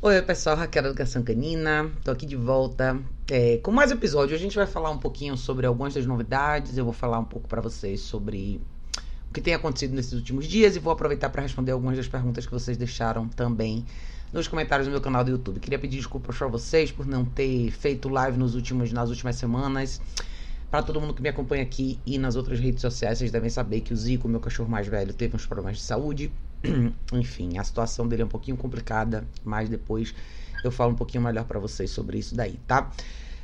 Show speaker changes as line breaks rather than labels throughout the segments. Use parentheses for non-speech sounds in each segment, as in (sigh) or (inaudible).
Oi, pessoal, Raquel Educação Canina, tô aqui de volta é, com mais episódio. A gente vai falar um pouquinho sobre algumas das novidades, eu vou falar um pouco para vocês sobre o que tem acontecido nesses últimos dias e vou aproveitar para responder algumas das perguntas que vocês deixaram também nos comentários do meu canal do YouTube. Queria pedir desculpas para vocês por não ter feito live nos últimos, nas últimas semanas. Para todo mundo que me acompanha aqui e nas outras redes sociais, vocês devem saber que o Zico, meu cachorro mais velho, teve uns problemas de saúde. (clears throat) Enfim, a situação dele é um pouquinho complicada, mas depois eu falo um pouquinho melhor para vocês sobre isso daí, tá?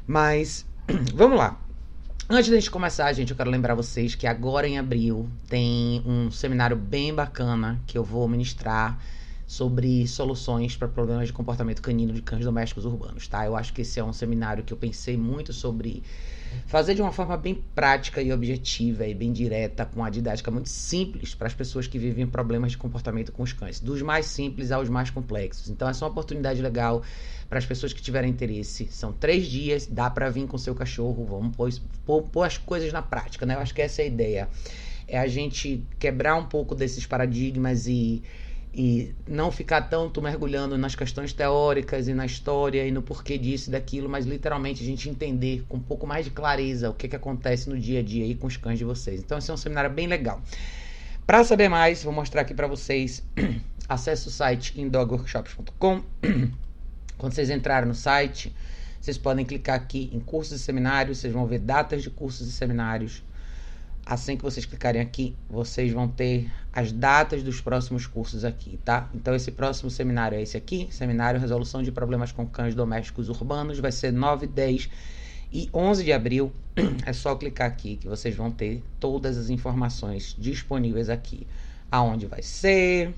Mas (clears throat) vamos lá. Antes da gente começar, gente, eu quero lembrar vocês que agora em abril tem um seminário bem bacana que eu vou ministrar sobre soluções para problemas de comportamento canino de cães domésticos urbanos, tá? Eu acho que esse é um seminário que eu pensei muito sobre fazer de uma forma bem prática e objetiva e bem direta, com a didática muito simples para as pessoas que vivem problemas de comportamento com os cães, dos mais simples aos mais complexos. Então, essa é uma oportunidade legal para as pessoas que tiverem interesse. São três dias, dá para vir com seu cachorro, vamos pôr, pôr, pôr as coisas na prática, né? Eu acho que essa é a ideia. É a gente quebrar um pouco desses paradigmas e e não ficar tanto mergulhando nas questões teóricas e na história e no porquê disso e daquilo, mas literalmente a gente entender com um pouco mais de clareza o que, que acontece no dia a dia aí com os cães de vocês. Então, esse é um seminário bem legal. Para saber mais, vou mostrar aqui para vocês. (clears throat) Acesse o site indogworkshops.com. (clears throat) Quando vocês entrarem no site, vocês podem clicar aqui em cursos e seminários, vocês vão ver datas de cursos e seminários Assim que vocês clicarem aqui, vocês vão ter as datas dos próximos cursos aqui, tá? Então, esse próximo seminário é esse aqui, Seminário Resolução de Problemas com Cães Domésticos Urbanos, vai ser 9, 10 e 11 de abril. (clears throat) É só clicar aqui que vocês vão ter todas as informações disponíveis aqui. Aonde vai ser,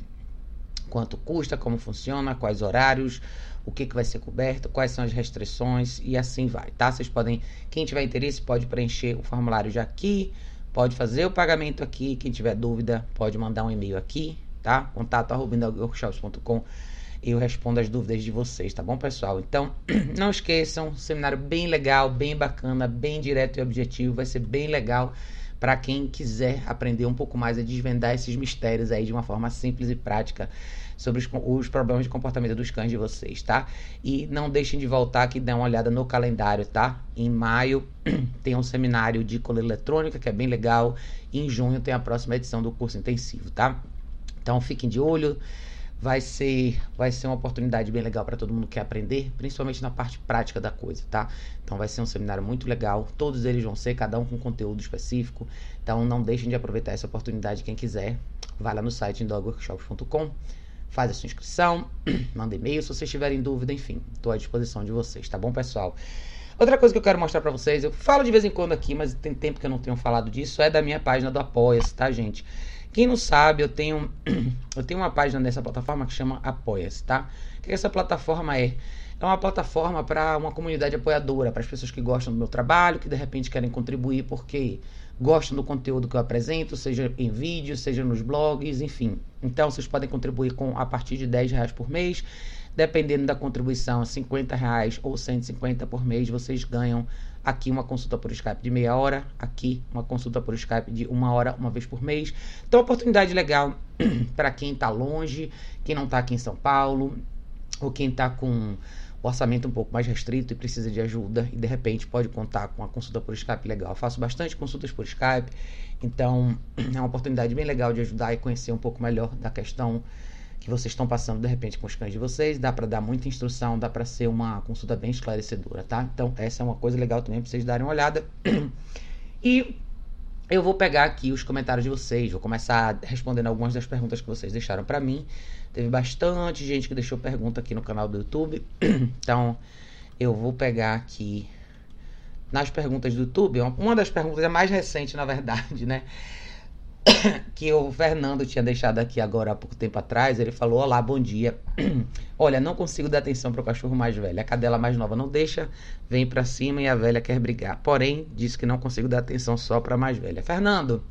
quanto custa, como funciona, quais horários, o que, que vai ser coberto, quais são as restrições e assim vai, tá? Vocês podem, quem tiver interesse, pode preencher o formulário já aqui pode fazer o pagamento aqui. Quem tiver dúvida, pode mandar um e-mail aqui, tá? Contato eu respondo as dúvidas de vocês, tá bom, pessoal? Então, (clears throat) não esqueçam, seminário bem legal, bem bacana, bem direto e objetivo, vai ser bem legal para quem quiser aprender um pouco mais a desvendar esses mistérios aí de uma forma simples e prática sobre os, os, problemas de comportamento dos cães de vocês, tá? E não deixem de voltar aqui e dar uma olhada no calendário, tá? Em maio (clears throat) tem um seminário de coleira eletrônica, que é bem legal. E em junho tem a próxima edição do curso intensivo, tá? Então fiquem de olho. Vai ser, vai ser uma oportunidade bem legal para todo mundo que quer aprender, principalmente na parte prática da coisa, tá? Então vai ser um seminário muito legal. Todos eles vão ser, cada um com conteúdo específico. Então não deixem de aproveitar essa oportunidade. Quem quiser, vá lá no site dogworkshops.com faz a sua inscrição, (clears throat) manda e-mail se vocês tiverem dúvida, enfim, estou à disposição de vocês, tá bom, pessoal? Outra coisa que eu quero mostrar para vocês, eu falo de vez em quando aqui, mas tem tempo que eu não tenho falado disso, é da minha página do Apoia-se, tá, gente? Quem não sabe, eu tenho, (clears throat) eu tenho uma página nessa plataforma que chama Apoia-se, tá? O que essa plataforma é? É uma plataforma para uma comunidade apoiadora, para as pessoas que gostam do meu trabalho, que de repente querem contribuir porque gostam do conteúdo que eu apresento, seja em vídeo, seja nos blogs, enfim. Então vocês podem contribuir com a partir de 10 reais por mês. Dependendo da contribuição, 50 reais ou 150 por mês, vocês ganham aqui uma consulta por Skype de meia hora, aqui uma consulta por Skype de uma hora, uma vez por mês. Então, oportunidade legal (clears throat) para quem está longe, quem não está aqui em São Paulo, ou quem está com o orçamento um pouco mais restrito e precisa de ajuda e de repente pode contar com uma consulta por Skype legal. Eu faço bastante consultas por Skype, então (clears throat) é uma oportunidade bem legal de ajudar e conhecer um pouco melhor da questão que vocês estão passando de repente com os cães de vocês. Dá para dar muita instrução, dá para ser uma consulta bem esclarecedora, tá? Então essa é uma coisa legal também para vocês darem uma olhada. E eu vou pegar aqui os comentários de vocês, vou começar respondendo algumas das perguntas que vocês deixaram para mim. Teve bastante gente que deixou pergunta aqui no canal do YouTube. (clears throat) Então, eu vou pegar aqui nas perguntas do YouTube. Uma das perguntas é mais recente, na verdade, né? (coughs) que o Fernando tinha deixado aqui agora há pouco tempo atrás. Ele falou: Olá, bom dia. (coughs) Olha, não consigo dar atenção para o cachorro mais velho. A cadela mais nova não deixa, vem para cima e a velha quer brigar. Porém, disse que não consigo dar atenção só para a mais velha. Fernando,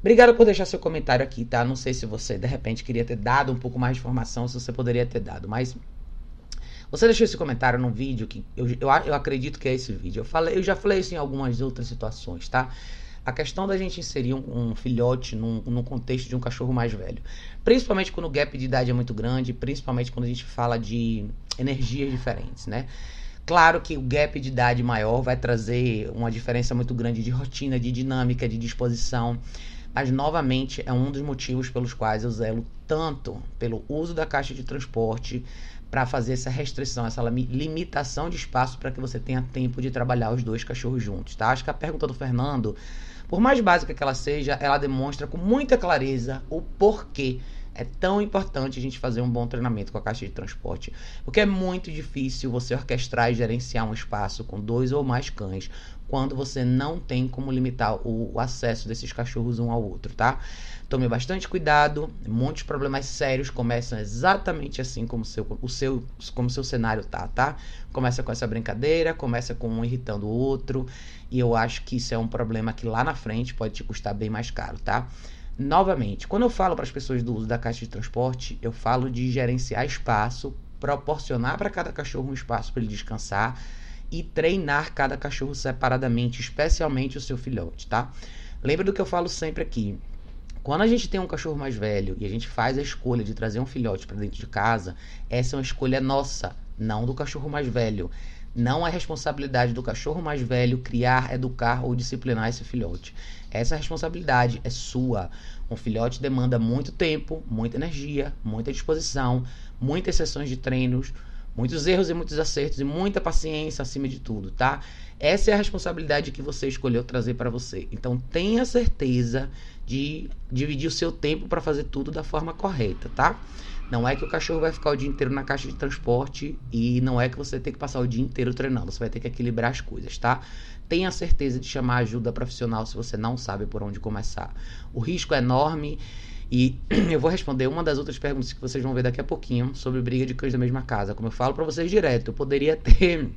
Obrigado por deixar seu comentário aqui, tá? Não sei se você de repente queria ter dado um pouco mais de informação, se você poderia ter dado, mas você deixou esse comentário num vídeo que eu, eu, eu acredito que é esse vídeo. Eu falei, eu já falei isso em algumas outras situações, tá? A questão da gente inserir um, um filhote num, num, contexto de um cachorro mais velho. Principalmente quando o gap de idade é muito grande, principalmente quando a gente fala de energias diferentes, né? Claro que o gap de idade maior vai trazer uma diferença muito grande de rotina, de dinâmica, de disposição. Mas, novamente, é um dos motivos pelos quais eu zelo tanto pelo uso da caixa de transporte para fazer essa restrição, essa limitação de espaço para que você tenha tempo de trabalhar os dois cachorros juntos, tá? Acho que a pergunta do Fernando, por mais básica que ela seja, ela demonstra com muita clareza o porquê é tão importante a gente fazer um bom treinamento com a caixa de transporte, porque é muito difícil você orquestrar e gerenciar um espaço com dois ou mais cães quando você não tem como limitar o, acesso desses cachorros um ao outro, tá? Tome bastante cuidado, muitos problemas sérios começam exatamente assim como seu, o seu, como seu cenário tá, tá? Começa com essa brincadeira, começa com um irritando o outro, e eu acho que isso é um problema que lá na frente pode te custar bem mais caro, tá? Novamente, quando eu falo para as pessoas do uso da caixa de transporte, eu falo de gerenciar espaço, proporcionar para cada cachorro um espaço para ele descansar e treinar cada cachorro separadamente, especialmente o seu filhote, tá? Lembra do que eu falo sempre aqui. Quando a gente tem um cachorro mais velho e a gente faz a escolha de trazer um filhote para dentro de casa, essa é uma escolha nossa, não do cachorro mais velho. Não é responsabilidade do cachorro mais velho criar, educar ou disciplinar esse filhote. Essa responsabilidade é sua. Um filhote demanda muito tempo, muita energia, muita disposição, muitas sessões de treinos, Muitos erros e muitos acertos e muita paciência acima de tudo, tá? Essa é a responsabilidade que você escolheu trazer para você. Então tenha certeza de dividir o seu tempo para fazer tudo da forma correta, tá? Não é que o cachorro vai ficar o dia inteiro na caixa de transporte e não é que você tem que passar o dia inteiro treinando. Você vai ter que equilibrar as coisas, tá? Tenha certeza de chamar ajuda profissional se você não sabe por onde começar. O risco é enorme e (clears throat) eu vou responder uma das outras perguntas que vocês vão ver daqui a pouquinho sobre briga de cães da mesma casa. Como eu falo para vocês direto, eu poderia ter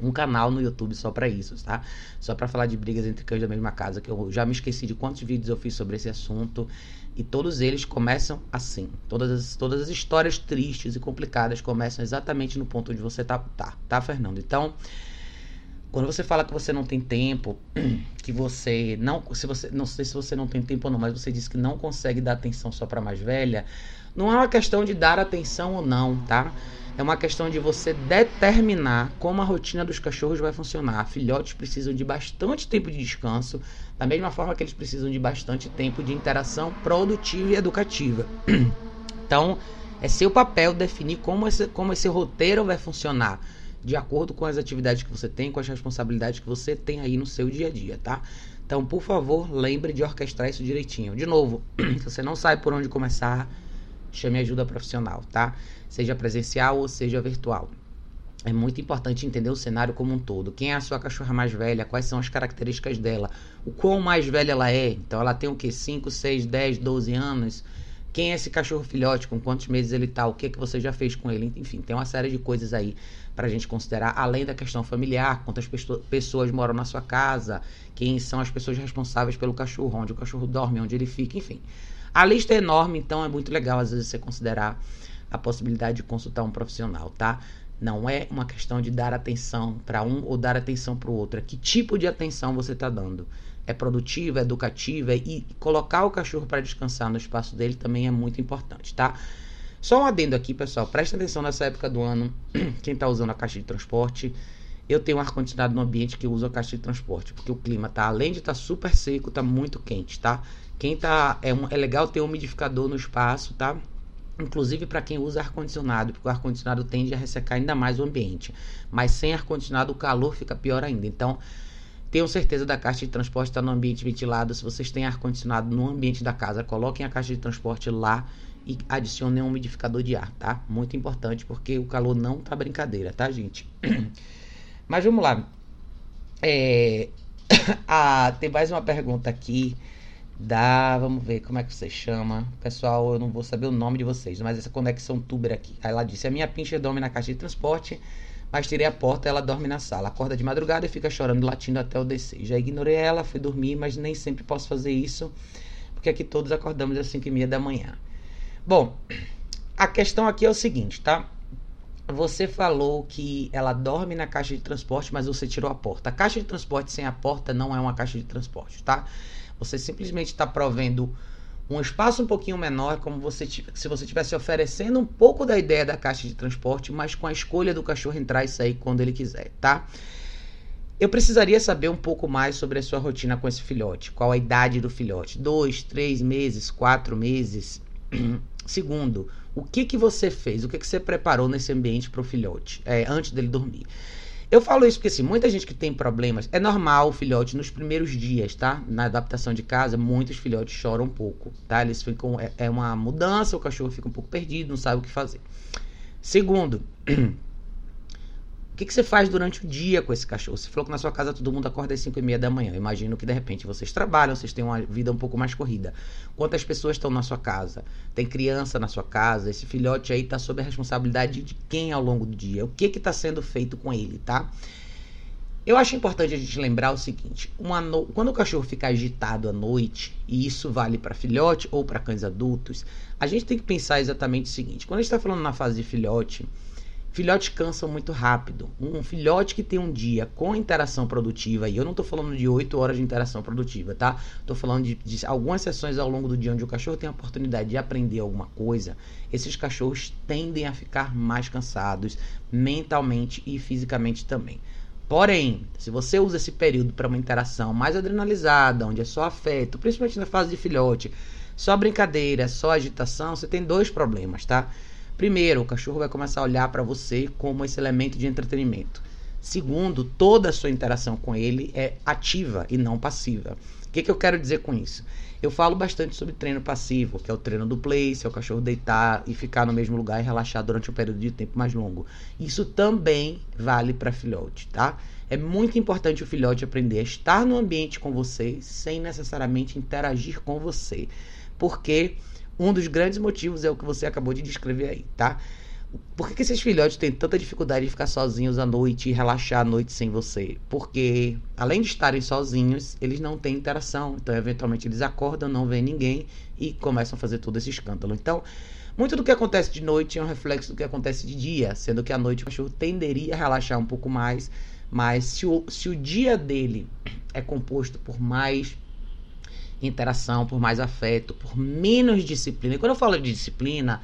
um canal no YouTube só para isso, tá? Só para falar de brigas entre cães da mesma casa, que eu já me esqueci de quantos vídeos eu fiz sobre esse assunto. E todos eles começam assim. Todas as, todas as histórias tristes e complicadas começam exatamente no ponto onde você tá, tá, tá, Fernando? Então, quando você fala que você não tem tempo, (clears throat) que você não, se você, não sei se você não tem tempo ou não, mas você disse que não consegue dar atenção só para mais velha, não é uma questão de dar atenção ou não, tá? É uma questão de você determinar como a rotina dos cachorros vai funcionar. Filhotes precisam de bastante tempo de descanso, da mesma forma que eles precisam de bastante tempo de interação produtiva e educativa. (clears throat) Então, é seu papel definir como esse, como esse roteiro vai funcionar de acordo com as atividades que você tem, com as responsabilidades que você tem aí no seu dia a dia, tá? Então, por favor, lembre de orquestrar isso direitinho. De novo, (clears throat) se você não sabe por onde começar, chame ajuda profissional, tá? Seja presencial ou seja virtual. É muito importante entender o cenário como um todo. Quem é a sua cachorra mais velha? Quais são as características dela? O quão mais velha ela é? Então, ela tem o que? 5, 6, 10, 12 anos? Quem é esse cachorro filhote? Com quantos meses ele tá? O que, que você já fez com ele? Enfim, tem uma série de coisas aí para a gente considerar, além da questão familiar, quantas pessoas moram na sua casa, quem são as pessoas responsáveis pelo cachorro, onde o cachorro dorme, onde ele fica, enfim. A lista é enorme, então é muito legal às vezes você considerar a possibilidade de consultar um profissional, tá? Não é uma questão de dar atenção para um ou dar atenção para o outro. É que tipo de atenção você está dando? É produtiva, é educativa e colocar o cachorro para descansar no espaço dele também é muito importante, tá? Só um adendo aqui, pessoal. Presta atenção nessa época do ano. (clears throat) Quem está usando a caixa de transporte. Eu tenho ar-condicionado no ambiente que usa a caixa de transporte. Porque o clima tá, além de estar tá super seco, tá muito quente, tá? Quem tá. É, um, é legal ter um umidificador no espaço, tá? Inclusive para quem usa ar-condicionado, porque o ar-condicionado tende a ressecar ainda mais o ambiente. Mas sem ar-condicionado o calor fica pior ainda. Então, tenham certeza da caixa de transporte estar tá no ambiente ventilado. Se vocês têm ar-condicionado no ambiente da casa, coloquem a caixa de transporte lá e adicione um umidificador de ar, tá? Muito importante porque o calor não tá brincadeira, tá, gente? (clears throat) Mas vamos lá. É... (coughs) ah, tem mais uma pergunta aqui da. Vamos ver como é que você chama. Pessoal, eu não vou saber o nome de vocês, mas essa conexão tuber aqui. Aí ela disse: A minha pincher dorme na caixa de transporte, mas tirei a porta ela dorme na sala. Acorda de madrugada e fica chorando, latindo até eu descer. Já ignorei ela, fui dormir, mas nem sempre posso fazer isso, porque aqui todos acordamos às 5 e meia da manhã. Bom, a questão aqui é o seguinte, tá? Você falou que ela dorme na caixa de transporte, mas você tirou a porta. A caixa de transporte sem a porta não é uma caixa de transporte, tá? Você simplesmente está provendo um espaço um pouquinho menor, como você se você estivesse oferecendo um pouco da ideia da caixa de transporte, mas com a escolha do cachorro entrar e sair quando ele quiser, tá? Eu precisaria saber um pouco mais sobre a sua rotina com esse filhote. Qual a idade do filhote? Dois, três meses, quatro meses? (clears throat) Segundo, o que que você fez? O que que você preparou nesse ambiente para o filhote é, antes dele dormir? Eu falo isso porque, assim, muita gente que tem problemas, é normal o filhote nos primeiros dias, tá? Na adaptação de casa, muitos filhotes choram um pouco, tá? Eles ficam, é, é uma mudança, o cachorro fica um pouco perdido, não sabe o que fazer. Segundo, (clears throat) que, que você faz durante o dia com esse cachorro? Você falou que na sua casa todo mundo acorda às 5 e meia da manhã. Eu imagino que de repente vocês trabalham, vocês têm uma vida um pouco mais corrida. Quantas pessoas estão na sua casa? Tem criança na sua casa? Esse filhote aí está sob a responsabilidade de quem ao longo do dia? O que está sendo feito com ele, tá? Eu acho importante a gente lembrar o seguinte: no... quando o cachorro fica agitado à noite, e isso vale para filhote ou para cães adultos, a gente tem que pensar exatamente o seguinte: quando a gente está falando na fase de filhote, Filhotes cansam muito rápido. Um filhote que tem um dia com interação produtiva, e eu não estou falando de 8 horas de interação produtiva, tá? Estou falando de, de, algumas sessões ao longo do dia onde o cachorro tem a oportunidade de aprender alguma coisa. Esses cachorros tendem a ficar mais cansados mentalmente e fisicamente também. Porém, se você usa esse período para uma interação mais adrenalizada, onde é só afeto, principalmente na fase de filhote, só brincadeira, só agitação, você tem dois problemas, tá? Primeiro, o cachorro vai começar a olhar para você como esse elemento de entretenimento. Segundo, toda a sua interação com ele é ativa e não passiva. O que, que eu quero dizer com isso? Eu falo bastante sobre treino passivo, que é o treino do place, é o cachorro deitar e ficar no mesmo lugar e relaxar durante um período de tempo mais longo. Isso também vale para filhote, tá? É muito importante o filhote aprender a estar no ambiente com você sem necessariamente interagir com você. Porque um dos grandes motivos é o que você acabou de descrever aí, tá? Por que, que esses filhotes têm tanta dificuldade de ficar sozinhos à noite e relaxar à noite sem você? Porque, além de estarem sozinhos, eles não têm interação. Então, eventualmente, eles acordam, não vêem ninguém e começam a fazer todo esse escândalo. Então, muito do que acontece de noite é um reflexo do que acontece de dia, sendo que à noite o cachorro tenderia a relaxar um pouco mais. Mas se o, se o dia dele é composto por mais interação, por mais afeto, por menos disciplina. E quando eu falo de disciplina,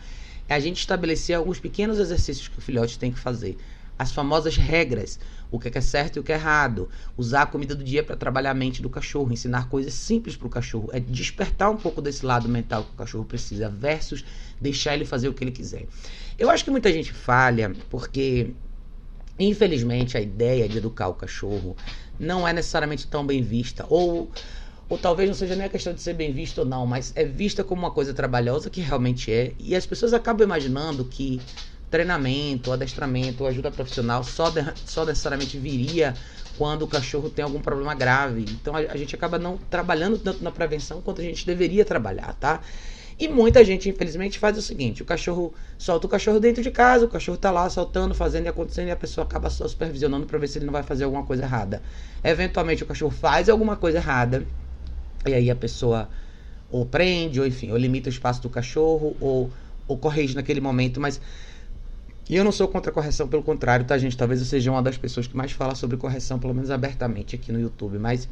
é a gente estabelecer alguns pequenos exercícios que o filhote tem que fazer. As famosas regras, o que é certo e o que é errado. Usar a comida do dia para trabalhar a mente do cachorro, ensinar coisas simples para o cachorro. É despertar um pouco desse lado mental que o cachorro precisa, versus deixar ele fazer o que ele quiser. Eu acho que muita gente falha porque, infelizmente, a ideia de educar o cachorro não é necessariamente tão bem vista. Ou ou talvez não seja nem a questão de ser bem visto ou não, mas é vista como uma coisa trabalhosa que realmente é, e as pessoas acabam imaginando que treinamento, adestramento, ajuda profissional só, de, só necessariamente viria quando o cachorro tem algum problema grave. Então a, a, gente acaba não trabalhando tanto na prevenção quanto a gente deveria trabalhar, tá? E muita gente, infelizmente, faz o seguinte: o cachorro solta o cachorro dentro de casa, o cachorro tá lá soltando, fazendo e acontecendo, e a pessoa acaba só supervisionando para ver se ele não vai fazer alguma coisa errada. Eventualmente o cachorro faz alguma coisa errada e aí a pessoa ou prende, ou enfim, ou limita o espaço do cachorro, ou, ou corrige naquele momento, mas. E eu não sou contra correção, pelo contrário, tá, gente? Talvez eu seja uma das pessoas que mais fala sobre correção, pelo menos abertamente aqui no YouTube, mas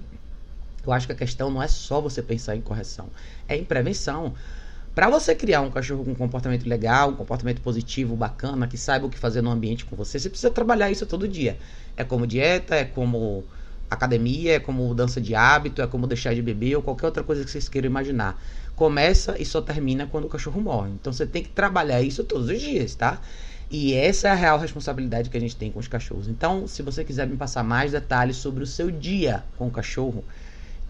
eu acho que a questão não é só você pensar em correção, é em prevenção. Para você criar um cachorro com um comportamento legal, um comportamento positivo, bacana, que saiba o que fazer no ambiente com você, você precisa trabalhar isso todo dia. É como dieta, é como academia, é como mudança de hábito, é como deixar de beber ou qualquer outra coisa que vocês queiram imaginar. Começa e só termina quando o cachorro morre. Então você tem que trabalhar isso todos os dias, tá? E essa é a real responsabilidade que a gente tem com os cachorros. Então, se você quiser me passar mais detalhes sobre o seu dia com o cachorro,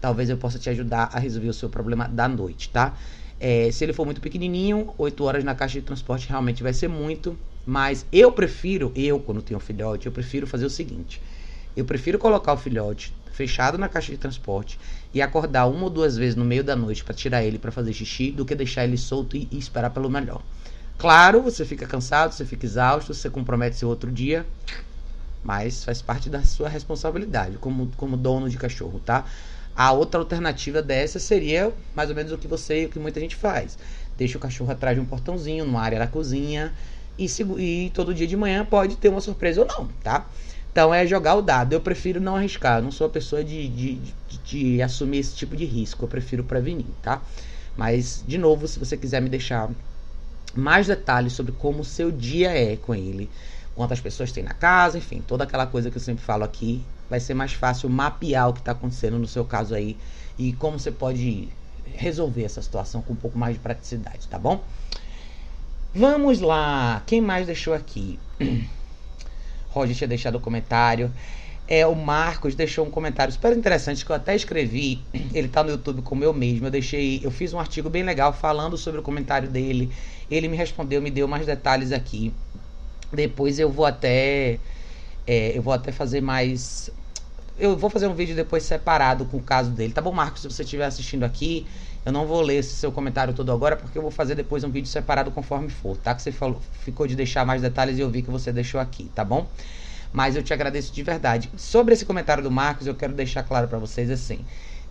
talvez eu possa te ajudar a resolver o seu problema da noite, tá? É, se ele for muito pequenininho, 8 horas na caixa de transporte realmente vai ser muito. Mas eu prefiro, eu quando tenho um filhote, eu prefiro fazer o seguinte. Eu prefiro colocar o filhote fechado na caixa de transporte e acordar uma ou duas vezes no meio da noite para tirar ele para fazer xixi do que deixar ele solto e, e, esperar pelo melhor. Claro, você fica cansado, você fica exausto, você compromete seu outro dia, mas faz parte da sua responsabilidade como, como dono de cachorro, tá? A outra alternativa dessa seria mais ou menos o que você e o que muita gente faz. Deixa o cachorro atrás de um portãozinho, numa área da cozinha, e, e todo dia de manhã pode ter uma surpresa ou não, tá? Então é jogar o dado. Eu prefiro não arriscar. Eu não sou a pessoa de, de, de, de, assumir esse tipo de risco. Eu prefiro prevenir, tá? Mas, de novo, se você quiser me deixar mais detalhes sobre como o seu dia é com ele, quantas pessoas tem na casa, enfim, toda aquela coisa que eu sempre falo aqui, vai ser mais fácil mapear o que está acontecendo no seu caso aí e como você pode resolver essa situação com um pouco mais de praticidade, tá bom? Vamos lá, quem mais deixou aqui? (clears throat) Roger tinha deixado o comentário. É, o Marcos deixou um comentário super interessante que eu até escrevi. (clears throat) Ele tá no YouTube como eu mesmo. Eu deixei, eu fiz um artigo bem legal falando sobre o comentário dele. Ele me respondeu, me deu mais detalhes aqui. Depois eu vou até é, eu vou até fazer mais eu vou fazer um vídeo depois separado com o caso dele. Tá bom, Marcos? Se você estiver assistindo aqui, eu não vou ler esse seu comentário todo agora, porque eu vou fazer depois um vídeo separado conforme for, tá? Que você falou, ficou de deixar mais detalhes e eu vi que você deixou aqui, tá bom? Mas eu te agradeço de verdade. Sobre esse comentário do Marcos, eu quero deixar claro para vocês assim.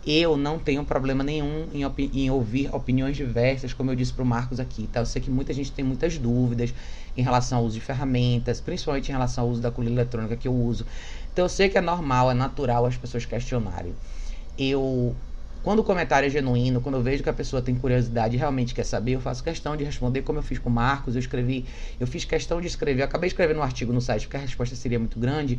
Eu não tenho problema nenhum em, em, ouvir opiniões diversas, como eu disse pro Marcos aqui, tá? Eu sei que muita gente tem muitas dúvidas em relação ao uso de ferramentas, principalmente em relação ao uso da coluna eletrônica que eu uso. Então eu sei que é normal, é natural as pessoas questionarem. Eu quando o comentário é genuíno, quando eu vejo que a pessoa tem curiosidade e realmente quer saber, eu faço questão de responder, como eu fiz com o Marcos, eu escrevi, eu fiz questão de escrever, acabei escrevendo um artigo no site, porque a resposta seria muito grande,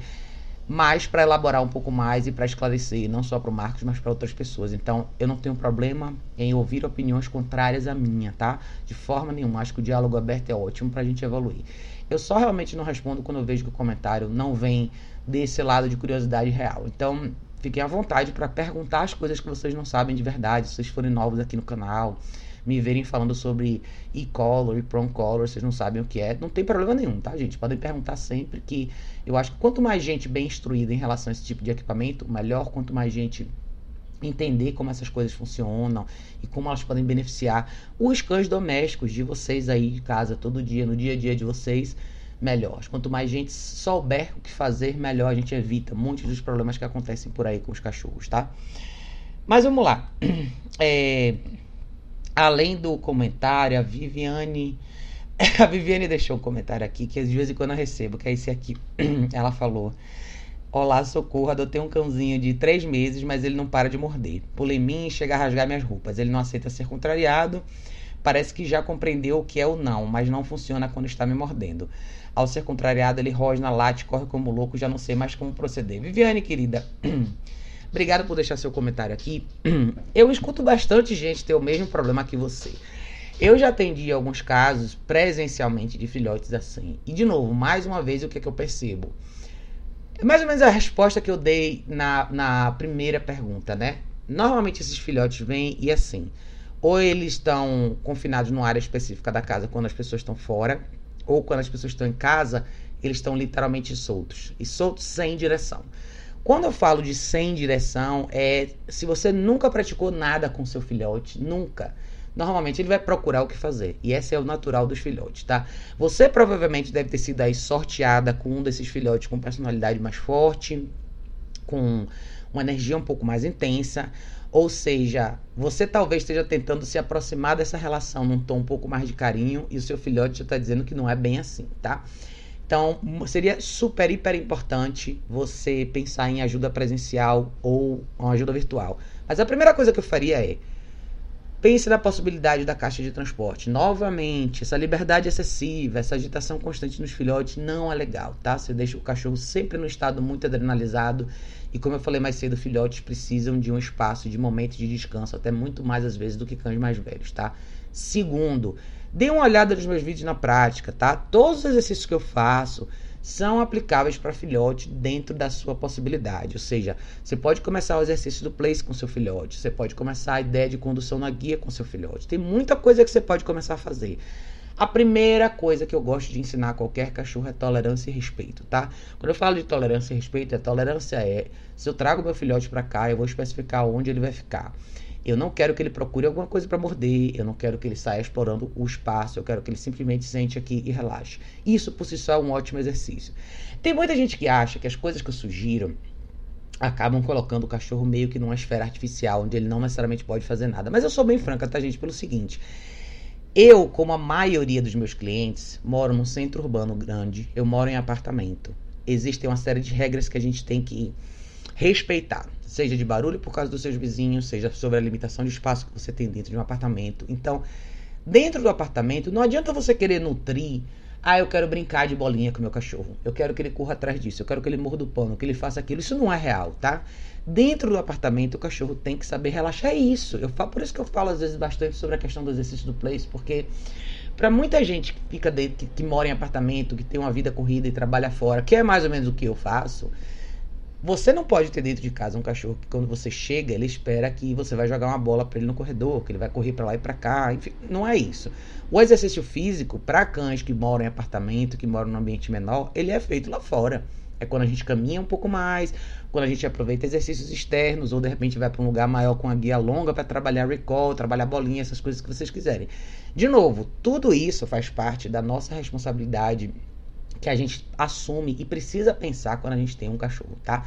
mas para elaborar um pouco mais e para esclarecer, não só para o Marcos, mas para outras pessoas. Então, eu não tenho problema em ouvir opiniões contrárias à minha, tá? De forma nenhuma. Acho que o diálogo aberto é ótimo para a gente evoluir. Eu só realmente não respondo quando eu vejo que o comentário não vem desse lado de curiosidade real. Então, Fiquem à vontade para perguntar as coisas que vocês não sabem de verdade, se vocês forem novos aqui no canal, me verem falando sobre e-color e prom color, vocês não sabem o que é, não tem problema nenhum, tá, gente? Podem perguntar sempre que eu acho que quanto mais gente bem instruída em relação a esse tipo de equipamento, melhor, quanto mais gente entender como essas coisas funcionam e como elas podem beneficiar os cães domésticos de vocês aí de casa todo dia, no dia a dia de vocês, melhor. Quanto mais gente souber o que fazer, melhor a gente evita muitos dos problemas que acontecem por aí com os cachorros, tá? Mas vamos lá. (clears throat) É, além do comentário, a Viviane. (laughs) A Viviane deixou um comentário aqui que de vez em quando eu recebo, que é esse aqui. (clears throat) Ela falou. Olá, socorro, adotei um cãozinho de três meses, mas ele não para de morder. Pula em mim e chega a rasgar minhas roupas. Ele não aceita ser contrariado. Parece que já compreendeu o que é o não, mas não funciona quando está me mordendo. Ao ser contrariado, ele rosna, late, corre como louco, já não sei mais como proceder. Viviane, querida, (clears throat) obrigado por deixar seu comentário aqui. (clears throat) Eu escuto bastante gente ter o mesmo problema que você. Eu já atendi alguns casos presencialmente de filhotes assim. E, de novo, mais uma vez, o que, é que eu percebo? É mais ou menos a resposta que eu dei na, na primeira pergunta, né? Normalmente esses filhotes vêm e assim, ou eles estão confinados numa área específica da casa quando as pessoas estão fora, ou quando as pessoas estão em casa, eles estão literalmente soltos e soltos sem direção. Quando eu falo de sem direção, é se você nunca praticou nada com seu filhote, nunca. Normalmente ele vai procurar o que fazer. E esse é o natural dos filhotes, tá? Você provavelmente deve ter sido aí sorteada com um desses filhotes com personalidade mais forte, com uma energia um pouco mais intensa. Ou seja, você talvez esteja tentando se aproximar dessa relação num tom um pouco mais de carinho e o seu filhote já está dizendo que não é bem assim, tá? Então, seria super, hiper importante você pensar em ajuda presencial ou ajuda virtual. Mas a primeira coisa que eu faria é Pense na possibilidade da caixa de transporte. Novamente, essa liberdade excessiva, essa agitação constante nos filhotes não é legal, tá? Você deixa o cachorro sempre no estado muito adrenalizado. E como eu falei mais cedo, filhotes precisam de um espaço, de momento de descanso, até muito mais às vezes do que cães mais velhos, tá? Segundo, dê uma olhada nos meus vídeos na prática, tá? Todos os exercícios que eu faço, são aplicáveis para filhote dentro da sua possibilidade. Ou seja, você pode começar o exercício do place com seu filhote, você pode começar a ideia de condução na guia com seu filhote. Tem muita coisa que você pode começar a fazer. A primeira coisa que eu gosto de ensinar a qualquer cachorro é tolerância e respeito, tá? Quando eu falo de tolerância e respeito, a tolerância é se eu trago meu filhote para cá, eu vou especificar onde ele vai ficar. Eu não quero que ele procure alguma coisa para morder, eu não quero que ele saia explorando o espaço, eu quero que ele simplesmente sente aqui e relaxe. Isso por si só é um ótimo exercício. Tem muita gente que acha que as coisas que eu sugiro acabam colocando o cachorro meio que numa esfera artificial, onde ele não necessariamente pode fazer nada. Mas eu sou bem franca, tá, gente? Pelo seguinte. Eu, como a maioria dos meus clientes, moro num centro urbano grande, eu moro em apartamento. Existem uma série de regras que a gente tem que respeitar, seja de barulho por causa dos seus vizinhos, seja sobre a limitação de espaço que você tem dentro de um apartamento. Então, dentro do apartamento, não adianta você querer nutrir ah, eu quero brincar de bolinha com meu cachorro. Eu quero que ele corra atrás disso. Eu quero que ele morda o pano, que ele faça aquilo. Isso não é real, tá? Dentro do apartamento, o cachorro tem que saber relaxar. É isso. Eu falo, por isso que eu falo às vezes bastante sobre a questão do exercício do place, porque para muita gente que fica dentro, que, que mora em apartamento, que tem uma vida corrida e trabalha fora, que é mais ou menos o que eu faço, você não pode ter dentro de casa um cachorro que quando você chega, ele espera que você vai jogar uma bola para ele no corredor, que ele vai correr para lá e para cá, enfim, não é isso. O exercício físico para cães que moram em apartamento, que moram num ambiente menor, ele é feito lá fora. É quando a gente caminha um pouco mais, quando a gente aproveita exercícios externos ou de repente vai para um lugar maior com a guia longa para trabalhar recall, trabalhar bolinha, essas coisas que vocês quiserem. De novo, tudo isso faz parte da nossa responsabilidade que a gente assume e precisa pensar quando a gente tem um cachorro, tá?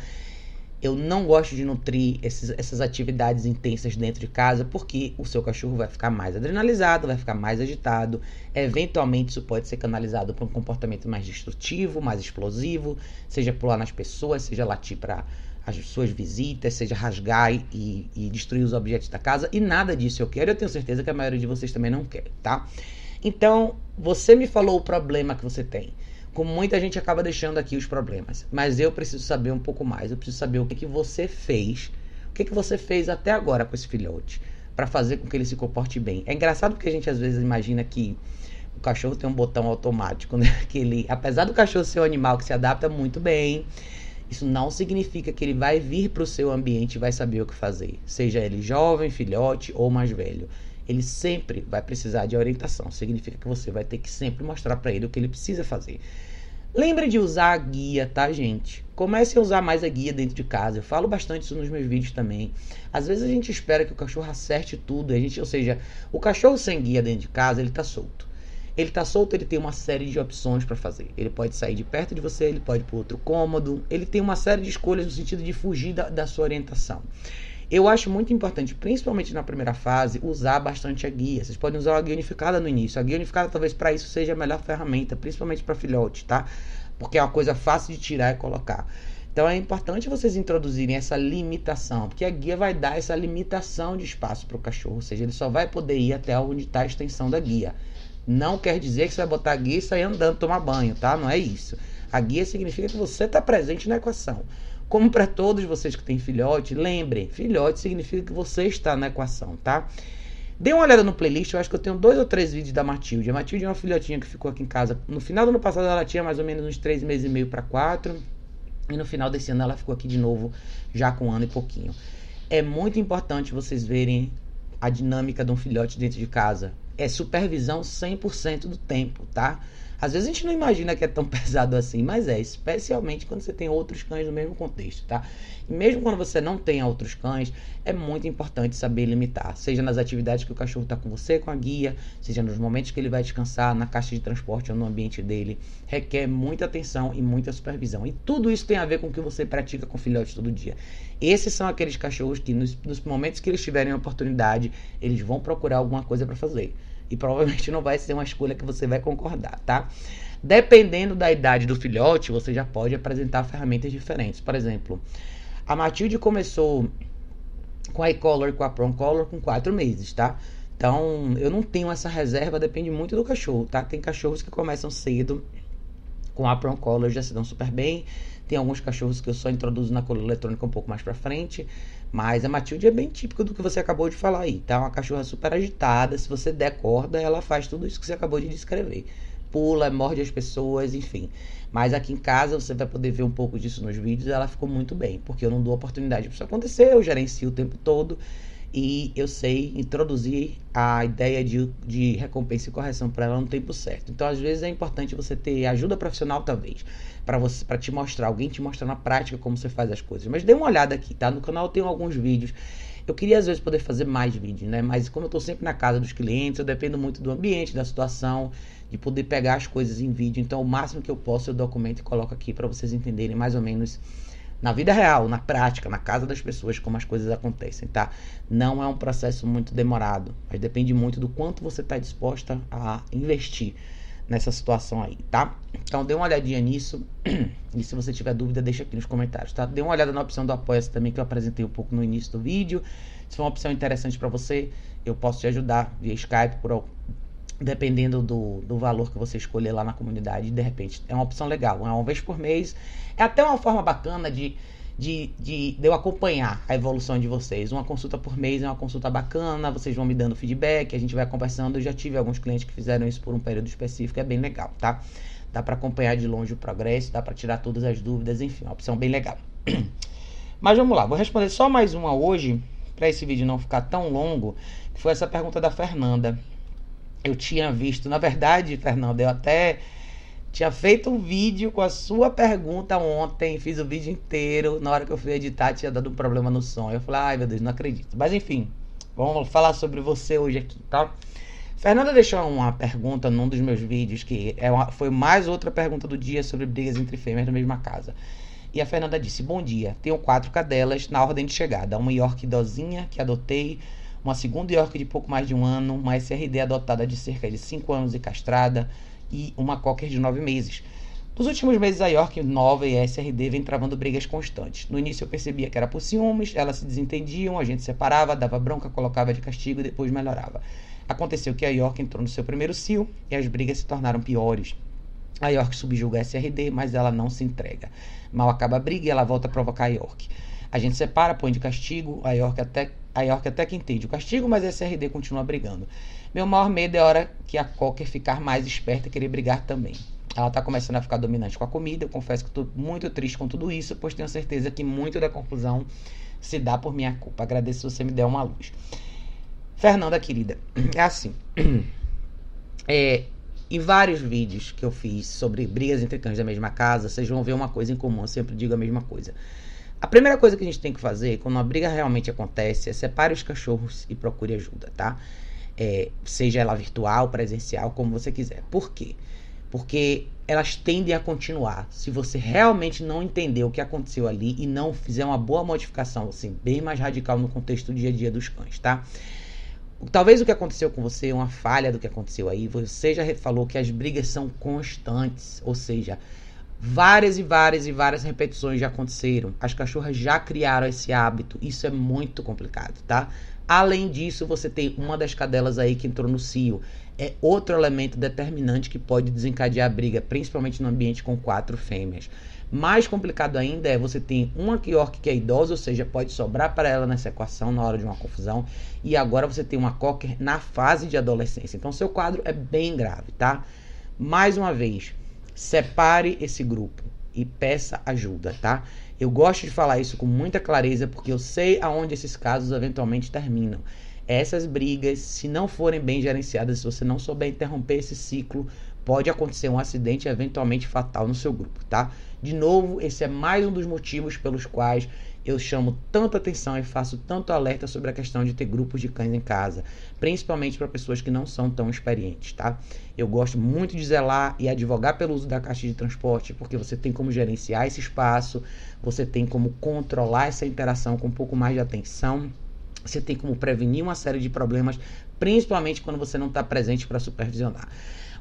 Eu não gosto de nutrir esses, essas atividades intensas dentro de casa porque o seu cachorro vai ficar mais adrenalizado, vai ficar mais agitado. Eventualmente, isso pode ser canalizado para um comportamento mais destrutivo, mais explosivo, seja pular nas pessoas, seja latir para as suas visitas, seja rasgar e, e, destruir os objetos da casa. E nada disso eu quero. Eu tenho certeza que a maioria de vocês também não quer, tá? Então, você me falou o problema que você tem como muita gente acaba deixando aqui os problemas. Mas eu preciso saber um pouco mais. Eu preciso saber o que, que você fez. O que, que você fez até agora com esse filhote. para fazer com que ele se comporte bem. É engraçado porque a gente às vezes imagina que o cachorro tem um botão automático, né? (laughs) Que ele, apesar do cachorro ser um animal que se adapta muito bem, isso não significa que ele vai vir para o seu ambiente e vai saber o que fazer. Seja ele jovem, filhote ou mais velho. Ele sempre vai precisar de orientação. Significa que você vai ter que sempre mostrar para ele o que ele precisa fazer. Lembre de usar a guia, tá, gente? Comece a usar mais a guia dentro de casa. Eu falo bastante isso nos meus vídeos também. Às vezes a gente espera que o cachorro acerte tudo, a gente, ou seja, o cachorro sem guia dentro de casa, ele tá solto. Ele tá solto, ele tem uma série de opções para fazer. Ele pode sair de perto de você, ele pode ir para outro cômodo, ele tem uma série de escolhas no sentido de fugir da, da sua orientação. Eu acho muito importante, principalmente na primeira fase, usar bastante a guia. Vocês podem usar a guia unificada no início. A guia unificada talvez para isso seja a melhor ferramenta, principalmente para filhote, tá? Porque é uma coisa fácil de tirar e colocar. Então é importante vocês introduzirem essa limitação, porque a guia vai dar essa limitação de espaço para o cachorro, ou seja, ele só vai poder ir até onde está a extensão da guia. Não quer dizer que você vai botar a guia e sair andando tomar banho, tá? Não é isso. A guia significa que você está presente na equação. Como para todos vocês que têm filhote, lembrem, filhote significa que você está na equação, tá? Dê uma olhada no playlist, eu acho que eu tenho dois ou três vídeos da Matilde. A Matilde é uma filhotinha que ficou aqui em casa. No final do ano passado ela tinha mais ou menos uns três meses e meio para quatro. E no final desse ano ela ficou aqui de novo, já com um ano e pouquinho. É muito importante vocês verem a dinâmica de um filhote dentro de casa. É supervisão 100% do tempo, tá? Às vezes a gente não imagina que é tão (laughs) pesado assim, mas é, especialmente quando você tem outros cães no mesmo contexto, tá? E mesmo quando você não tem outros cães, é muito importante saber limitar, seja nas atividades que o cachorro está com você, com a guia, seja nos momentos que ele vai descansar, na caixa de transporte ou no ambiente dele. Requer muita atenção e muita supervisão. E tudo isso tem a ver com o que você pratica com filhotes todo dia. Esses são aqueles cachorros que, nos, nos momentos que eles tiverem a oportunidade, eles vão procurar alguma coisa para fazer. E provavelmente não vai ser uma escolha que você vai concordar, tá? Dependendo da idade do filhote, você já pode apresentar ferramentas diferentes. Por exemplo, a Matilde começou com a e-collar e com a Prom Collar com 4 meses, tá? Então, eu não tenho essa reserva, depende muito do cachorro, tá? Tem cachorros que começam cedo com a Prom Collar já se dão super bem. Tem alguns cachorros que eu só introduzo na cola eletrônica um pouco mais pra frente. Mas a Matilde é bem típica do que você acabou de falar aí, tá? Uma cachorra super agitada. Se você der corda, ela faz tudo isso que você acabou de descrever. Pula, morde as pessoas, enfim. Mas aqui em casa você vai poder ver um pouco disso nos vídeos. Ela ficou muito bem, porque eu não dou oportunidade para isso acontecer. Eu gerencio o tempo todo e eu sei introduzir a ideia de, de recompensa e correção para ela no tempo certo. Então, às vezes é importante você ter ajuda profissional, talvez, para você para te mostrar, alguém te mostrar na prática como você faz as coisas. Mas dê uma olhada aqui, tá? No canal tem alguns vídeos. Eu queria às vezes poder fazer mais vídeos, né? Mas como eu estou sempre na casa dos clientes, eu dependo muito do ambiente, da situação, de poder pegar as coisas em vídeo. Então, o máximo que eu posso eu documento e coloco aqui para vocês entenderem mais ou menos na vida real, na prática, na casa das pessoas, como as coisas acontecem, tá? Não é um processo muito demorado, mas depende muito do quanto você está disposta a investir nessa situação aí, tá? Então dê uma olhadinha nisso (clears throat) e se você tiver dúvida deixa aqui nos comentários, tá? Dê uma olhada na opção do apoia-se também que eu apresentei um pouco no início do vídeo. Se for uma opção interessante para você, eu posso te ajudar via Skype por dependendo do, do valor que você escolher lá na comunidade, de repente é uma opção legal, é uma vez por mês, é até uma forma bacana de, de, de, de eu acompanhar a evolução de vocês. Uma consulta por mês é uma consulta bacana, vocês vão me dando feedback, a gente vai conversando. Eu já tive alguns clientes que fizeram isso por um período específico, é bem legal, tá? Dá para acompanhar de longe o progresso, dá para tirar todas as dúvidas, enfim, é uma opção bem legal. (clears throat) Mas vamos lá, vou responder só mais uma hoje, para esse vídeo não ficar tão longo, que foi essa pergunta da Fernanda eu tinha visto. Na verdade, Fernando, eu até tinha feito um vídeo com a sua pergunta ontem, fiz o vídeo inteiro. Na hora que eu fui editar, tinha dado um problema no som. Eu falei, ai meu Deus, não acredito. Mas enfim, vamos falar sobre você hoje aqui, tá? Fernanda deixou uma pergunta num dos meus vídeos, que é uma, foi mais outra pergunta do dia sobre brigas entre fêmeas da mesma casa. E a Fernanda disse: Bom dia, tenho quatro cadelas na ordem de chegada. Uma York idosinha que adotei, uma segunda York de pouco mais de um ano, uma SRD adotada de cerca de 5 anos e castrada e uma Cocker de 9 meses. Nos últimos meses, a York nova e a SRD vem travando brigas constantes. No início eu percebia que era por ciúmes, elas se desentendiam, a gente separava, dava bronca, colocava de castigo e depois melhorava. Aconteceu que a York entrou no seu primeiro cio e as brigas se tornaram piores. A York subjuga a SRD, mas ela não se entrega. Mal acaba a briga e ela volta a provocar a York. A gente separa, põe de castigo, a York até a York até que entende o castigo, mas a SRD continua brigando. Meu maior medo é a hora que a Cocker ficar mais esperta e querer brigar também. Ela está começando a ficar dominante com a comida. Eu confesso que estou muito triste com tudo isso, pois tenho certeza que muito da confusão se dá por minha culpa. Agradeço se você me der uma luz. Fernanda, querida, é assim. (clears throat) É, em vários vídeos que eu fiz sobre brigas entre cães da mesma casa, vocês vão ver uma coisa em comum. Eu sempre digo a mesma coisa. A primeira coisa que a gente tem que fazer quando uma briga realmente acontece é separe os cachorros e procure ajuda, tá? É, seja ela virtual, presencial, como você quiser. Por quê? Porque elas tendem a continuar. Se você realmente não entender o que aconteceu ali e não fizer uma boa modificação, assim, bem mais radical no contexto do dia a dia dos cães, tá? Talvez o que aconteceu com você, uma falha do que aconteceu aí, você já falou que as brigas são constantes, ou seja, Várias e várias e várias repetições já aconteceram. As cachorras já criaram esse hábito. Isso é muito complicado, tá? Além disso, você tem uma das cadelas aí que entrou no cio. É outro elemento determinante que pode desencadear a briga, principalmente no ambiente com quatro fêmeas. Mais complicado ainda é você tem uma York que é idosa, ou seja, pode sobrar para ela nessa equação na hora de uma confusão, e agora você tem uma Cocker na fase de adolescência. Então, seu quadro é bem grave, tá? Mais uma vez, separe esse grupo e peça ajuda, tá? Eu gosto de falar isso com muita clareza porque eu sei aonde esses casos eventualmente terminam. Essas brigas, se não forem bem gerenciadas, se você não souber interromper esse ciclo, pode acontecer um acidente eventualmente fatal no seu grupo, tá? De novo, esse é mais um dos motivos pelos quais eu chamo tanto atenção e faço tanto alerta sobre a questão de ter grupos de cães em casa, principalmente para pessoas que não são tão experientes, tá? Eu gosto muito de zelar e advogar pelo uso da caixa de transporte, porque você tem como gerenciar esse espaço, você tem como controlar essa interação com um pouco mais de atenção, você tem como prevenir uma série de problemas, principalmente quando você não está presente para supervisionar.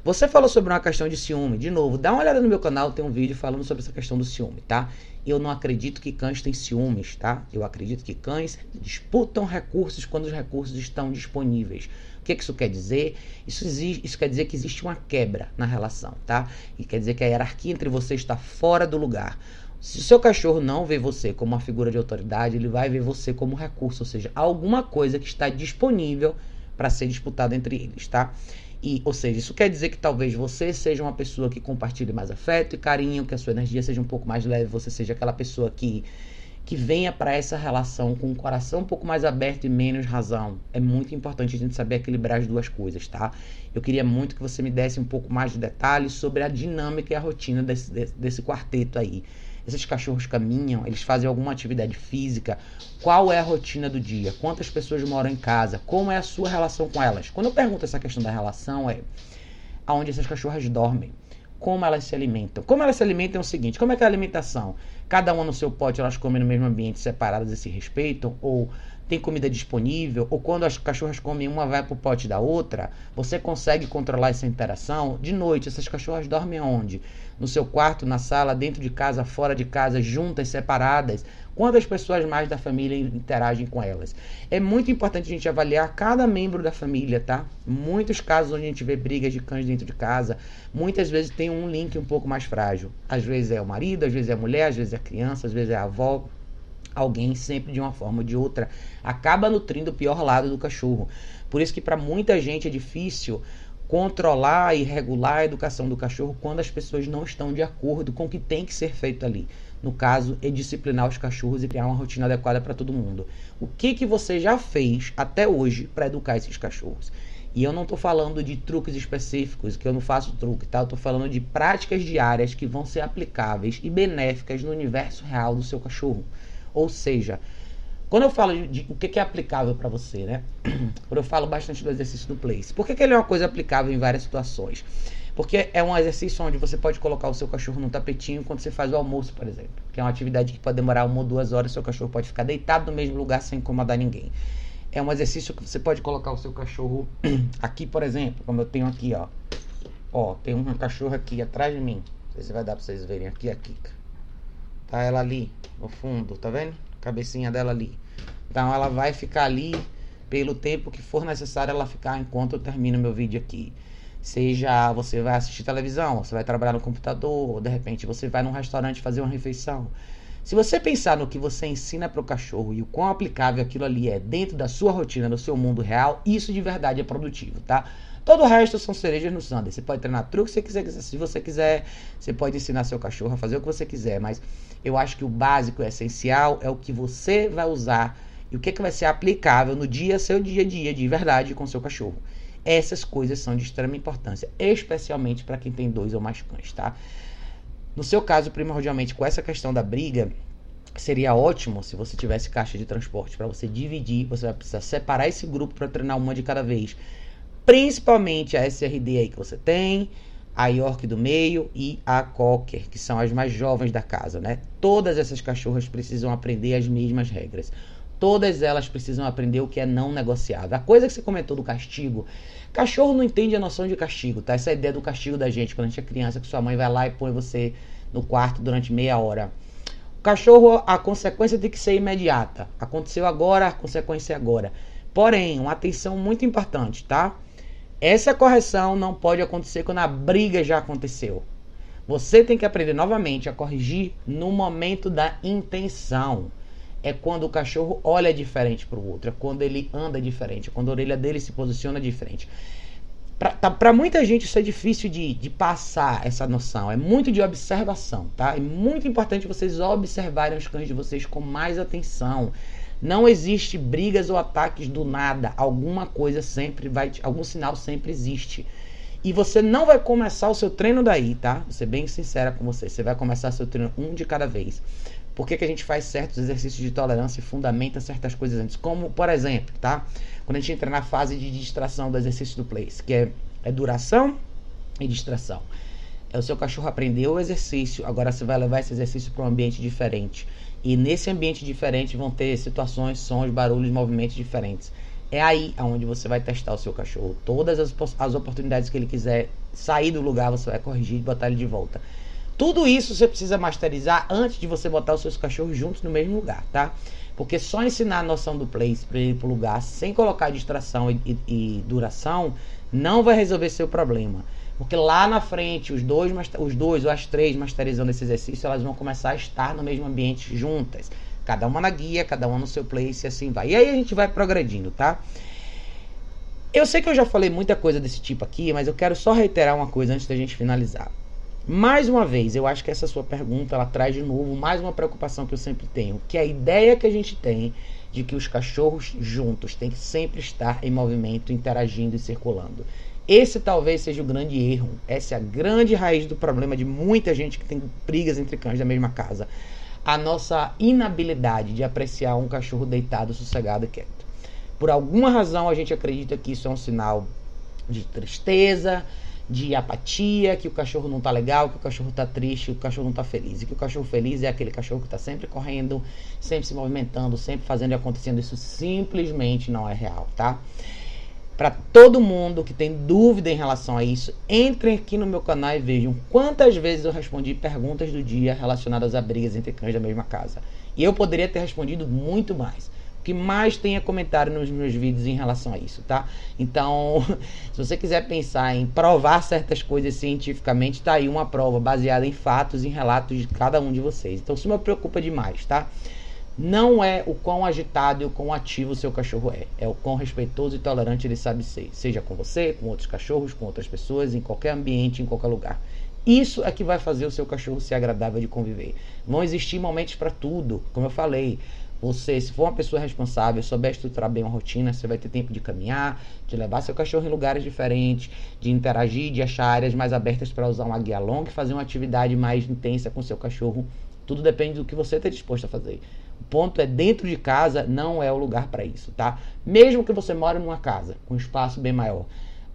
Você falou sobre uma questão de ciúme. De novo, dá uma olhada no meu canal, tem um vídeo falando sobre essa questão do ciúme, tá? Eu não acredito que cães têm ciúmes, tá? Eu acredito que cães disputam recursos quando os recursos estão disponíveis. O que, que isso quer dizer? Isso, isso quer dizer que existe uma quebra na relação, tá? E quer dizer que a hierarquia entre vocês está fora do lugar. Se o seu cachorro não vê você como uma figura de autoridade, ele vai ver você como recurso, ou seja, alguma coisa que está disponível para ser disputada entre eles, tá? E, ou seja, isso quer dizer que talvez você seja uma pessoa que compartilhe mais afeto e carinho, que a sua energia seja um pouco mais leve, você seja aquela pessoa que que venha para essa relação com o coração um pouco mais aberto e menos razão. É muito importante a gente saber equilibrar as duas coisas, tá? Eu queria muito que você me desse um pouco mais de detalhes sobre a dinâmica e a rotina desse, desse, desse quarteto aí esses cachorros caminham, eles fazem alguma atividade física, qual é a rotina do dia, quantas pessoas moram em casa, como é a sua relação com elas. Quando eu pergunto essa questão da relação, é aonde essas cachorras dormem, como elas se alimentam. Como elas se alimentam é o seguinte, como é que é a alimentação? Cada uma no seu pote, elas comem no mesmo ambiente, separadas e se respeitam, ou tem comida disponível, ou quando as cachorras comem uma vai pro pote da outra, você consegue controlar essa interação. De noite, essas cachorras dormem onde? No seu quarto, na sala, dentro de casa, fora de casa, juntas, separadas. Quantas pessoas mais da família interagem com elas? É muito importante a gente avaliar cada membro da família, tá? Muitos casos onde a gente vê brigas de cães dentro de casa, muitas vezes tem um link um pouco mais frágil. Às vezes é o marido, às vezes é a mulher, às vezes é a criança, às vezes é avó alguém sempre de uma forma ou de outra acaba nutrindo o pior lado do cachorro. Por isso que para muita gente é difícil controlar e regular a educação do cachorro quando as pessoas não estão de acordo com o que tem que ser feito ali. No caso, é disciplinar os cachorros e criar uma rotina adequada para todo mundo. O que que você já fez até hoje para educar esses cachorros? E eu não estou falando de truques específicos, que eu não faço truque, tá? Eu estou falando de práticas diárias que vão ser aplicáveis e benéficas no universo real do seu cachorro. Ou seja, quando eu falo de, de o que, que é aplicável para você, né? (clears throat) Quando eu falo bastante do exercício do place. Por que, que ele é uma coisa aplicável em várias situações? Porque é um exercício onde você pode colocar o seu cachorro no tapetinho quando você faz o almoço, por exemplo. Que é uma atividade que pode demorar uma ou duas horas, seu cachorro pode ficar deitado no mesmo lugar sem incomodar ninguém. É um exercício que você pode colocar o seu cachorro (clears throat) aqui, por exemplo, como eu tenho aqui, ó. Ó, tem um cachorro aqui atrás de mim. Não sei se vai dar pra vocês verem aqui a Kika. Tá ela ali no fundo, tá vendo? Cabecinha dela ali. Então ela vai ficar ali pelo tempo que for necessário ela ficar enquanto eu termino meu vídeo aqui. Seja você vai assistir televisão, você vai trabalhar no computador, ou de repente você vai num restaurante fazer uma refeição. Se você pensar no que você ensina para o cachorro e o quão aplicável aquilo ali é dentro da sua rotina, no seu mundo real, isso de verdade é produtivo, tá? Todo o resto são cerejas no sundae. Você pode treinar truque se você quiser, se você quiser. Você pode ensinar seu cachorro a fazer o que você quiser. Mas eu acho que o básico, o essencial, é o que você vai usar e o que, é que vai ser aplicável no dia, seu dia a dia, de verdade, com seu cachorro. Essas coisas são de extrema importância, especialmente para quem tem dois ou mais cães, tá? No seu caso, primordialmente, com essa questão da briga, seria ótimo se você tivesse caixa de transporte para você dividir. Você vai precisar separar esse grupo para treinar uma de cada vez principalmente a SRD aí que você tem, a York do meio e a Cocker, que são as mais jovens da casa, né? Todas essas cachorras precisam aprender as mesmas regras. Todas elas precisam aprender o que é não negociável. A coisa que você comentou do castigo, cachorro não entende a noção de castigo, tá? Essa é ideia do castigo da gente, quando a gente é criança, que sua mãe vai lá e põe você no quarto durante meia hora. O cachorro, a consequência tem que ser imediata. Aconteceu agora, a consequência é agora. Porém, uma atenção muito importante, tá? Essa correção não pode acontecer quando a briga já aconteceu. Você tem que aprender novamente a corrigir no momento da intenção. É quando o cachorro olha diferente para o outro, é quando ele anda diferente, é quando a orelha dele se posiciona diferente. Para tá, muita gente isso é difícil de, de passar essa noção, é muito de observação, tá? É muito importante vocês observarem os cães de vocês com mais atenção. Não existe brigas ou ataques do nada. Alguma coisa sempre vai, algum sinal sempre existe. E você não vai começar o seu treino daí, tá? Vou ser bem sincera com você. Você vai começar seu treino um de cada vez. Por que, que a gente faz certos exercícios de tolerância e fundamenta certas coisas antes? Como, por exemplo, tá? Quando a gente entra na fase de distração do exercício do place, que é, é duração e distração. É o seu cachorro aprendeu o exercício, agora você vai levar esse exercício para um ambiente diferente. E nesse ambiente diferente vão ter situações, sons, barulhos, movimentos diferentes. É aí aonde você vai testar o seu cachorro. Todas as, as oportunidades que ele quiser sair do lugar, você vai corrigir e botar ele de volta. Tudo isso você precisa masterizar antes de você botar os seus cachorros juntos no mesmo lugar, tá? Porque só ensinar a noção do place para ele pro lugar sem colocar distração e, e, e duração não vai resolver seu problema. Porque lá na frente, os dois, os dois ou as três masterizando esse exercício, elas vão começar a estar no mesmo ambiente juntas. Cada uma na guia, cada uma no seu place e assim vai. E aí a gente vai progredindo, tá? Eu sei que eu já falei muita coisa desse tipo aqui, mas eu quero só reiterar uma coisa antes da gente finalizar. Mais uma vez, eu acho que essa sua pergunta ela traz de novo mais uma preocupação que eu sempre tenho, que é a ideia que a gente tem de que os cachorros juntos têm que sempre estar em movimento, interagindo e circulando. Esse talvez seja o grande erro. Essa é a grande raiz do problema de muita gente que tem brigas entre cães da mesma casa. A nossa inabilidade de apreciar um cachorro deitado, sossegado e quieto. Por alguma razão a gente acredita que isso é um sinal de tristeza, de apatia, que o cachorro não tá legal, que o cachorro tá triste, que o cachorro não tá feliz. E que o cachorro feliz é aquele cachorro que tá sempre correndo, sempre se movimentando, sempre fazendo e acontecendo. Isso simplesmente não é real, tá? Para todo mundo que tem dúvida em relação a isso, entrem aqui no meu canal e vejam quantas vezes eu respondi perguntas do dia relacionadas a brigas entre cães da mesma casa. E eu poderia ter respondido muito mais que mais tenha comentário nos meus vídeos em relação a isso, tá? Então, (laughs) se você quiser pensar em provar certas coisas cientificamente, tá aí uma prova baseada em fatos, em relatos de cada um de vocês. Então, isso me preocupa demais, tá? Não é o quão agitado e o quão ativo o seu cachorro é. É o quão respeitoso e tolerante ele sabe ser. Seja com você, com outros cachorros, com outras pessoas, em qualquer ambiente, em qualquer lugar. Isso é que vai fazer o seu cachorro ser agradável de conviver. Vão existir momentos para tudo, como eu falei. Você, se for uma pessoa responsável, souber estruturar bem uma rotina, você vai ter tempo de caminhar, de levar seu cachorro em lugares diferentes, de interagir, de achar áreas mais abertas para usar uma guia longa e fazer uma atividade mais intensa com seu cachorro. Tudo depende do que você está disposto a fazer. O ponto é dentro de casa não é o lugar para isso, tá? Mesmo que você mora numa casa com um espaço bem maior,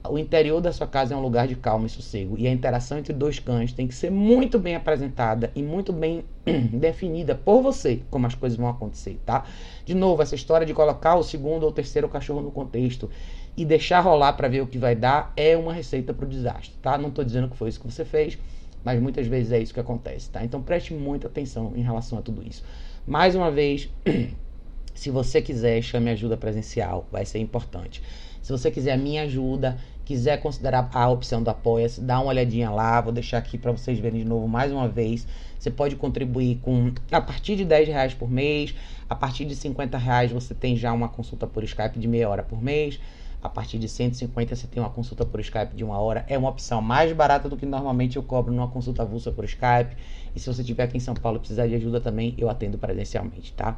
o interior da sua casa é um lugar de calma e sossego. E a interação entre dois cães tem que ser muito bem apresentada e muito bem (clears throat) definida por você, como as coisas vão acontecer, tá? De novo, essa história de colocar o segundo ou terceiro cachorro no contexto e deixar rolar para ver o que vai dar é uma receita para o desastre, tá? Não estou dizendo que foi isso que você fez, mas muitas vezes é isso que acontece, tá? Então preste muita atenção em relação a tudo isso. Mais uma vez, (clears throat) se você quiser, chame ajuda presencial, vai ser importante. Se você quiser a minha ajuda, quiser considerar a opção do Apoia-se, dá uma olhadinha lá. Vou deixar aqui para vocês verem de novo mais uma vez. Você pode contribuir com a partir de 10 reais por mês. A partir de 50 reais você tem já uma consulta por Skype de meia hora por mês. A partir de 150 você tem uma consulta por Skype de uma hora. É uma opção mais barata do que normalmente eu cobro numa consulta avulsa por Skype. E se você estiver aqui em São Paulo e precisar de ajuda também, eu atendo presencialmente, tá?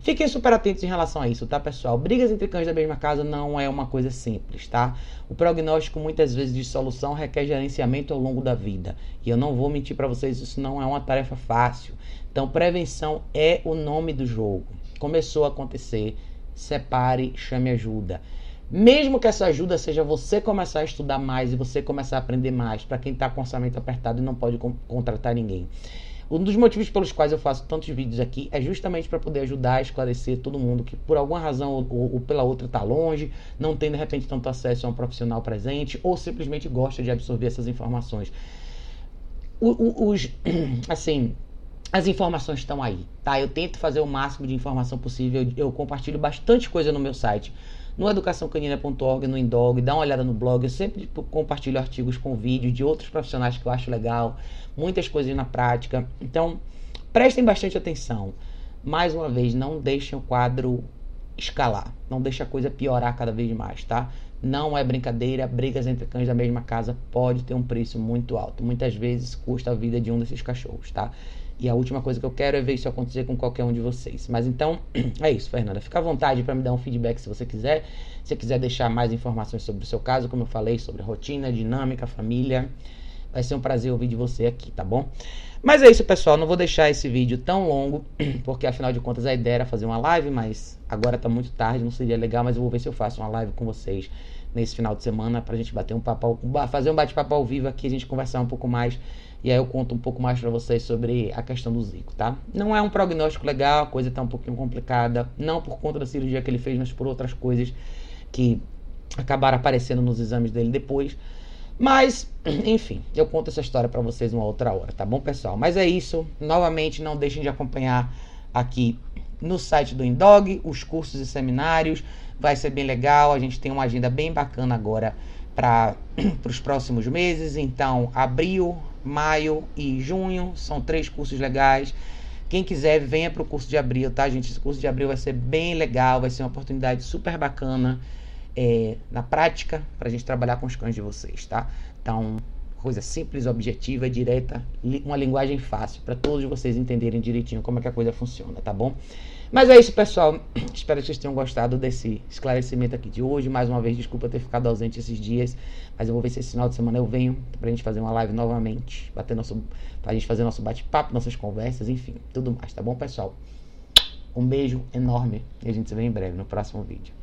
Fiquem super atentos em relação a isso, tá, pessoal? Brigas entre cães da mesma casa não é uma coisa simples, tá? O prognóstico muitas vezes de solução requer gerenciamento ao longo da vida. E eu não vou mentir para vocês, isso não é uma tarefa fácil. Então, prevenção é o nome do jogo. Começou a acontecer, separe, chame ajuda. Mesmo que essa ajuda seja você começar a estudar mais e você começar a aprender mais, para quem está com orçamento apertado e não pode contratar ninguém. Um dos motivos pelos quais eu faço tantos vídeos aqui é justamente para poder ajudar a esclarecer todo mundo que por alguma razão ou, ou, pela outra está longe, não tem de repente tanto acesso a um profissional presente ou simplesmente gosta de absorver essas informações. O, o, os, (clears throat) assim, as informações estão aí, tá? Eu tento fazer o máximo de informação possível, eu, eu compartilho bastante coisa no meu site no educaçãocanina.org, no Indog, dá uma olhada no blog. Eu sempre compartilho artigos com vídeos de outros profissionais que eu acho legal, muitas coisas na prática. Então, prestem bastante atenção. Mais uma vez, não deixem o quadro escalar, não deixe a coisa piorar cada vez mais, tá? Não é brincadeira, brigas entre cães da mesma casa pode ter um preço muito alto. Muitas vezes custa a vida de um desses cachorros, tá? E a última coisa que eu quero é ver isso acontecer com qualquer um de vocês. Mas então, (clears throat) é isso, Fernanda. Fica à vontade para me dar um feedback se você quiser. Se quiser deixar mais informações sobre o seu caso, como eu falei, sobre rotina, dinâmica, família. Vai ser um prazer ouvir de você aqui, tá bom? Mas é isso, pessoal. Não vou deixar esse vídeo tão longo, (clears throat) porque afinal de contas a ideia era fazer uma live, mas agora tá muito tarde, não seria legal, mas eu vou ver se eu faço uma live com vocês nesse final de semana pra gente bater um papo, fazer um bate-papo ao vivo aqui, a gente conversar um pouco mais e aí eu conto um pouco mais para vocês sobre a questão do Zico, tá? Não é um prognóstico legal, a coisa tá um pouquinho complicada, não por conta da cirurgia que ele fez, mas por outras coisas que acabaram aparecendo nos exames dele depois. Mas, (clears throat) enfim, eu conto essa história para vocês uma outra hora, tá bom, pessoal? Mas é isso. Novamente, não deixem de acompanhar aqui no site do Indog os cursos e seminários. Vai ser bem legal. A gente tem uma agenda bem bacana agora para (clears throat) os próximos meses. Então, abril, maio e junho são três cursos legais. Quem quiser, venha para o curso de abril, tá, gente? Esse curso de abril vai ser bem legal, vai ser uma oportunidade super bacana é, na prática para a gente trabalhar com os cães de vocês, tá? Então, coisa simples, objetiva, direta, uma linguagem fácil para todos vocês entenderem direitinho como é que a coisa funciona, tá bom? Mas é isso, pessoal. (clears throat) Espero que vocês tenham gostado desse esclarecimento aqui de hoje. Mais uma vez, desculpa ter ficado ausente esses dias, mas eu vou ver se esse final de semana eu venho pra gente fazer uma live novamente, bater nosso, pra gente fazer nosso bate-papo, nossas conversas, enfim, tudo mais, tá bom, pessoal? Um beijo enorme e a gente se vê em breve no próximo vídeo.